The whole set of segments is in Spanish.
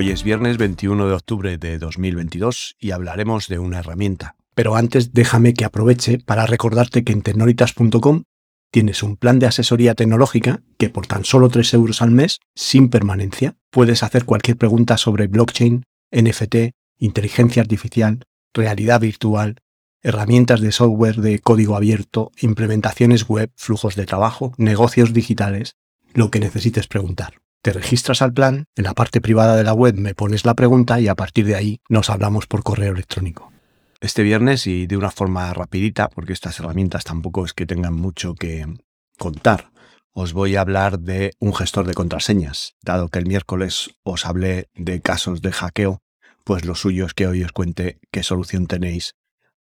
Hoy es viernes 21 de octubre de 2022 y hablaremos de una herramienta. Pero antes déjame que aproveche para recordarte que en tecnolitas.com tienes un plan de asesoría tecnológica que por tan solo 3 euros al mes, sin permanencia, puedes hacer cualquier pregunta sobre blockchain, NFT, inteligencia artificial, realidad virtual, herramientas de software de código abierto, implementaciones web, flujos de trabajo, negocios digitales, lo que necesites preguntar. Te registras al plan, en la parte privada de la web me pones la pregunta y a partir de ahí nos hablamos por correo electrónico. Este viernes y de una forma rapidita, porque estas herramientas tampoco es que tengan mucho que contar, os voy a hablar de un gestor de contraseñas. Dado que el miércoles os hablé de casos de hackeo, pues lo suyo es que hoy os cuente qué solución tenéis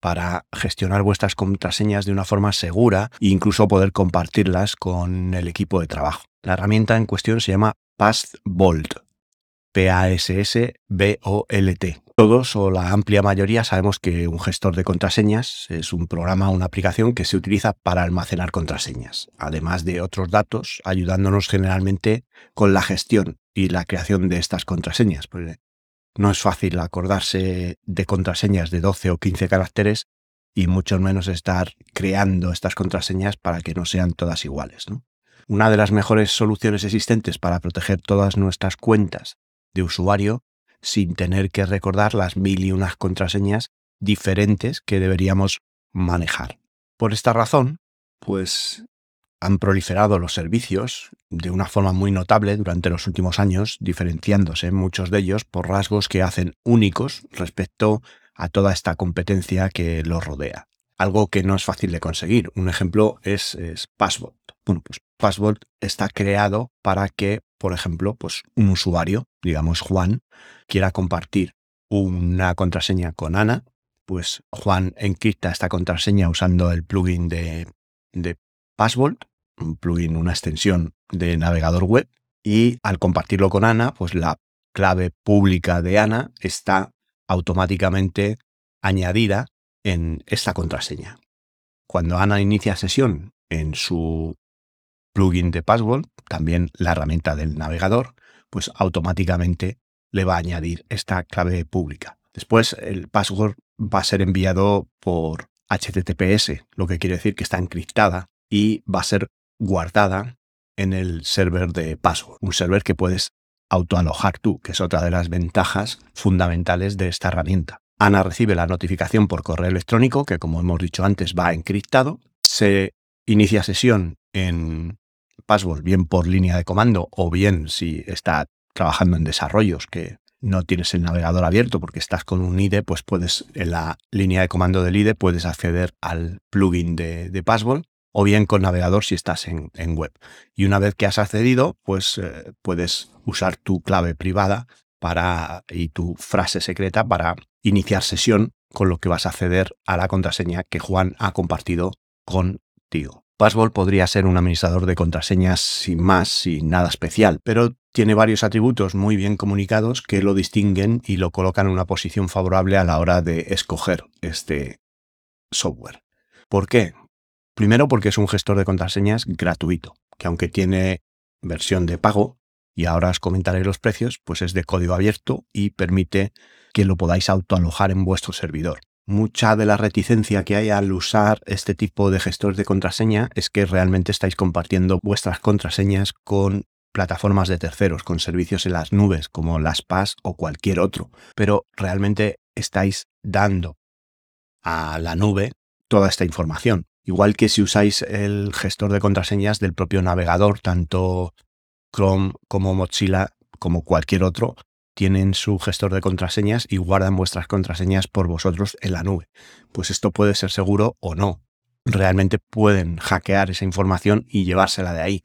para gestionar vuestras contraseñas de una forma segura e incluso poder compartirlas con el equipo de trabajo. La herramienta en cuestión se llama PassVolt. P-A-S-S-B-O-L-T. Todos o la amplia mayoría sabemos que un gestor de contraseñas es un programa o una aplicación que se utiliza para almacenar contraseñas, además de otros datos, ayudándonos generalmente con la gestión y la creación de estas contraseñas. No es fácil acordarse de contraseñas de 12 o 15 caracteres y mucho menos estar creando estas contraseñas para que no sean todas iguales. ¿no? Una de las mejores soluciones existentes para proteger todas nuestras cuentas de usuario sin tener que recordar las mil y unas contraseñas diferentes que deberíamos manejar. Por esta razón, pues han proliferado los servicios de una forma muy notable durante los últimos años, diferenciándose muchos de ellos por rasgos que hacen únicos respecto a toda esta competencia que los rodea. Algo que no es fácil de conseguir. Un ejemplo es, es Password. Bueno, pues Password está creado para que, por ejemplo, pues un usuario, digamos Juan, quiera compartir una contraseña con Ana, pues Juan encripta esta contraseña usando el plugin de, de Password, un plugin, una extensión de navegador web, y al compartirlo con Ana, pues la clave pública de Ana está automáticamente añadida en esta contraseña. Cuando Ana inicia sesión en su plugin de Password, también la herramienta del navegador, pues automáticamente le va a añadir esta clave pública. Después el password va a ser enviado por HTTPS, lo que quiere decir que está encriptada y va a ser guardada en el server de password, un server que puedes autoalojar tú, que es otra de las ventajas fundamentales de esta herramienta. Ana recibe la notificación por correo electrónico, que como hemos dicho antes va encriptado, se inicia sesión en Password, bien por línea de comando o bien si está trabajando en desarrollos que no tienes el navegador abierto porque estás con un IDE, pues puedes en la línea de comando del IDE puedes acceder al plugin de, Password o bien con navegador si estás en, web. Y una vez que has accedido, pues eh, puedes usar tu clave privada para, y tu frase secreta para iniciar sesión con lo que vas a acceder a la contraseña que Juan ha compartido contigo. Password podría ser un administrador de contraseñas sin más, sin nada especial, pero tiene varios atributos muy bien comunicados que lo distinguen y lo colocan en una posición favorable a la hora de escoger este software. ¿Por qué? Primero porque es un gestor de contraseñas gratuito, que aunque tiene versión de pago, y ahora os comentaré los precios, pues es de código abierto y permite que lo podáis autoalojar en vuestro servidor mucha de la reticencia que hay al usar este tipo de gestores de contraseña es que realmente estáis compartiendo vuestras contraseñas con plataformas de terceros, con servicios en las nubes como las PAS o cualquier otro, pero realmente estáis dando a la nube toda esta información. Igual que si usáis el gestor de contraseñas del propio navegador, tanto Chrome como Mozilla como cualquier otro, tienen su gestor de contraseñas y guardan vuestras contraseñas por vosotros en la nube. Pues esto puede ser seguro o no. Realmente pueden hackear esa información y llevársela de ahí.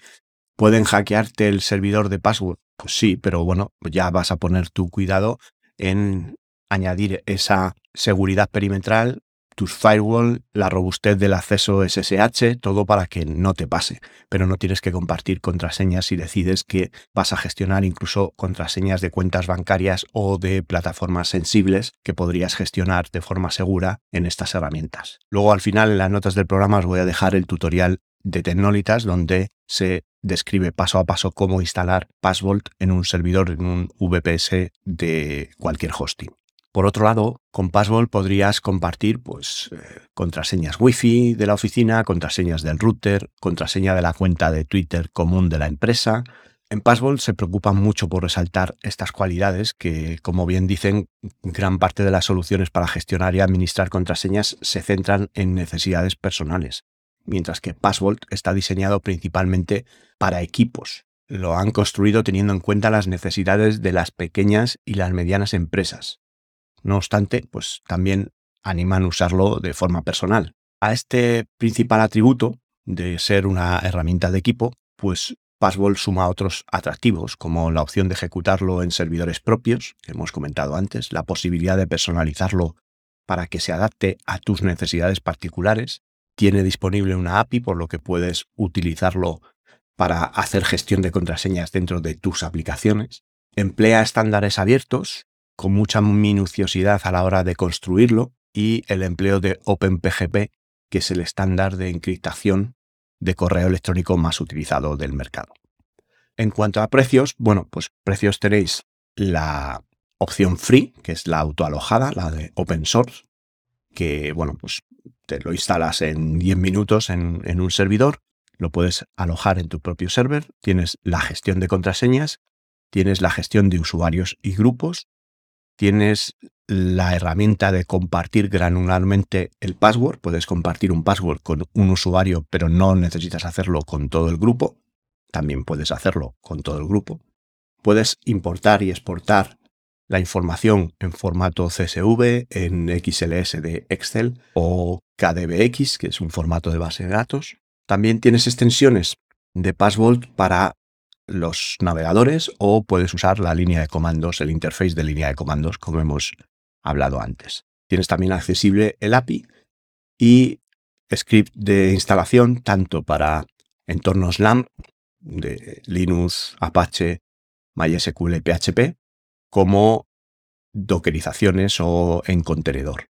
¿Pueden hackearte el servidor de password? Pues sí, pero bueno, ya vas a poner tu cuidado en añadir esa seguridad perimetral tus firewall, la robustez del acceso SSH, todo para que no te pase. Pero no tienes que compartir contraseñas si decides que vas a gestionar incluso contraseñas de cuentas bancarias o de plataformas sensibles que podrías gestionar de forma segura en estas herramientas. Luego al final en las notas del programa os voy a dejar el tutorial de Tecnolitas donde se describe paso a paso cómo instalar Passvault en un servidor, en un VPS de cualquier hosting. Por otro lado, con Password podrías compartir pues, eh, contraseñas Wi-Fi de la oficina, contraseñas del router, contraseña de la cuenta de Twitter común de la empresa. En Password se preocupan mucho por resaltar estas cualidades que, como bien dicen, gran parte de las soluciones para gestionar y administrar contraseñas se centran en necesidades personales, mientras que Password está diseñado principalmente para equipos. Lo han construido teniendo en cuenta las necesidades de las pequeñas y las medianas empresas no obstante, pues también animan a usarlo de forma personal. A este principal atributo de ser una herramienta de equipo, pues Passwall suma otros atractivos, como la opción de ejecutarlo en servidores propios, que hemos comentado antes, la posibilidad de personalizarlo para que se adapte a tus necesidades particulares. Tiene disponible una API, por lo que puedes utilizarlo para hacer gestión de contraseñas dentro de tus aplicaciones. Emplea estándares abiertos con mucha minuciosidad a la hora de construirlo y el empleo de OpenPGP, que es el estándar de encriptación de correo electrónico más utilizado del mercado. En cuanto a precios, bueno, pues precios tenéis la opción free, que es la autoalojada, la de open source, que bueno, pues te lo instalas en 10 minutos en, en un servidor, lo puedes alojar en tu propio server, tienes la gestión de contraseñas, tienes la gestión de usuarios y grupos, tienes la herramienta de compartir granularmente el password. Puedes compartir un password con un usuario, pero no necesitas hacerlo con todo el grupo. También puedes hacerlo con todo el grupo. Puedes importar y exportar la información en formato CSV, en XLS de Excel o KDBX, que es un formato de base de datos. También tienes extensiones de Password para los navegadores o puedes usar la línea de comandos, el interface de línea de comandos, como hemos hablado antes. Tienes también accesible el API y script de instalación tanto para entornos LAMP de Linux, Apache, MySQL, PHP, como dockerizaciones o en contenedor.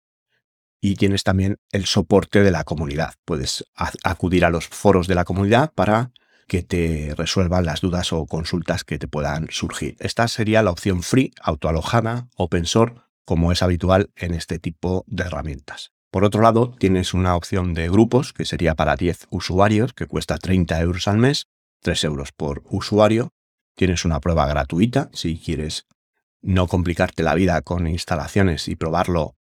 Y tienes también el soporte de la comunidad. Puedes acudir a los foros de la comunidad para que te resuelvan las dudas o consultas que te puedan surgir. Esta sería la opción free, autoalojada, open source, como es habitual en este tipo de herramientas. Por otro lado, tienes una opción de grupos que sería para 10 usuarios, que cuesta 30 euros al mes, 3 euros por usuario. Tienes una prueba gratuita si quieres no complicarte la vida con instalaciones y probarlo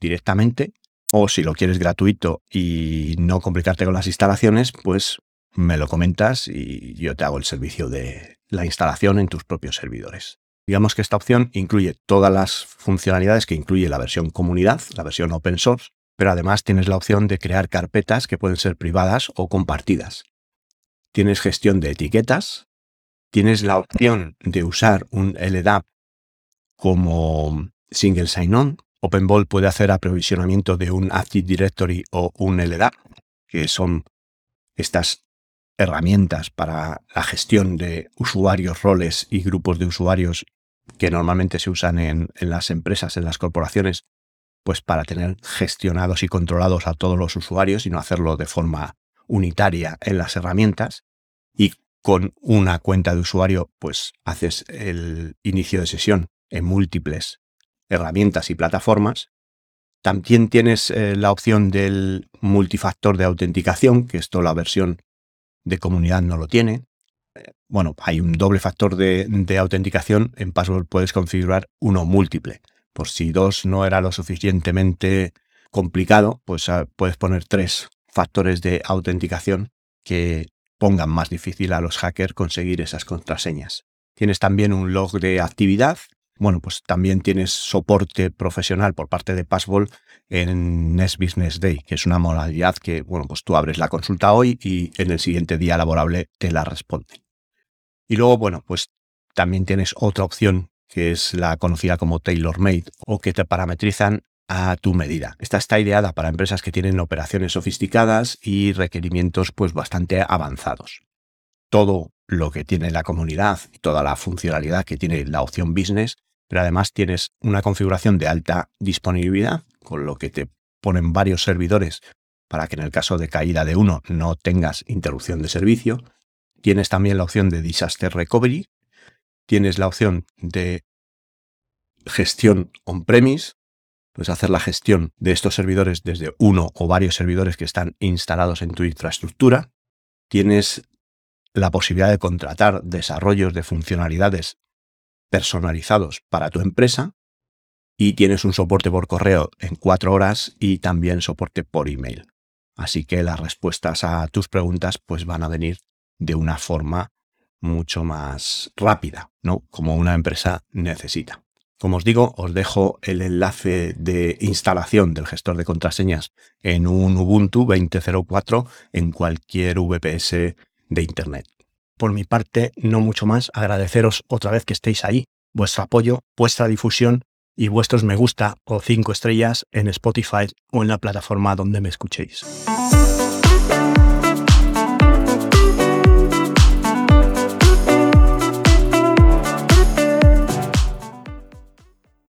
directamente. O si lo quieres gratuito y no complicarte con las instalaciones, pues me lo comentas y yo te hago el servicio de la instalación en tus propios servidores. Digamos que esta opción incluye todas las funcionalidades que incluye la versión comunidad, la versión open source, pero además tienes la opción de crear carpetas que pueden ser privadas o compartidas. Tienes gestión de etiquetas, tienes la opción de usar un LDAP como single sign-on. OpenVault puede hacer aprovisionamiento de un Active Directory o un LDAP, que son estas herramientas para la gestión de usuarios, roles y grupos de usuarios que normalmente se usan en, las empresas, en las corporaciones, pues para tener gestionados y controlados a todos los usuarios y no hacerlo de forma unitaria en las herramientas. Y con una cuenta de usuario, pues haces el inicio de sesión en múltiples herramientas y plataformas. También tienes eh, la opción del multifactor de autenticación, que esto la versión de comunidad no lo tiene. Bueno, hay un doble factor de, autenticación. En Password puedes configurar uno múltiple. Por si dos no era lo suficientemente complicado, pues ah, puedes poner tres factores de autenticación que pongan más difícil a los hackers conseguir esas contraseñas. Tienes también un log de actividad bueno, pues también tienes soporte profesional por parte de Passwall en Next Business Day, que es una modalidad que, bueno, pues tú abres la consulta hoy y en el siguiente día laborable te la responden. Y luego, bueno, pues también tienes otra opción que es la conocida como tailor-made, o que te parametrizan a tu medida. Esta está ideada para empresas que tienen operaciones sofisticadas y requerimientos pues bastante avanzados. Todo lo que tiene la comunidad y toda la funcionalidad que tiene la opción business, pero además tienes una configuración de alta disponibilidad, con lo que te ponen varios servidores para que en el caso de caída de uno no tengas interrupción de servicio. Tienes también la opción de disaster recovery, tienes la opción de gestión on-premise, puedes hacer la gestión de estos servidores desde uno o varios servidores que están instalados en tu infraestructura. Tienes la posibilidad de contratar desarrollos de funcionalidades personalizados para tu empresa y tienes un soporte por correo en cuatro horas y también soporte por email. Así que las respuestas a tus preguntas pues van a venir de una forma mucho más rápida, ¿no? Como una empresa necesita. Como os digo, os dejo el enlace de instalación del gestor de contraseñas en un Ubuntu 20.04 en cualquier VPS de Internet. Por mi parte, no mucho más, agradeceros otra vez que estéis ahí, vuestro apoyo, vuestra difusión y vuestros me gusta o cinco estrellas en Spotify o en la plataforma donde me escuchéis.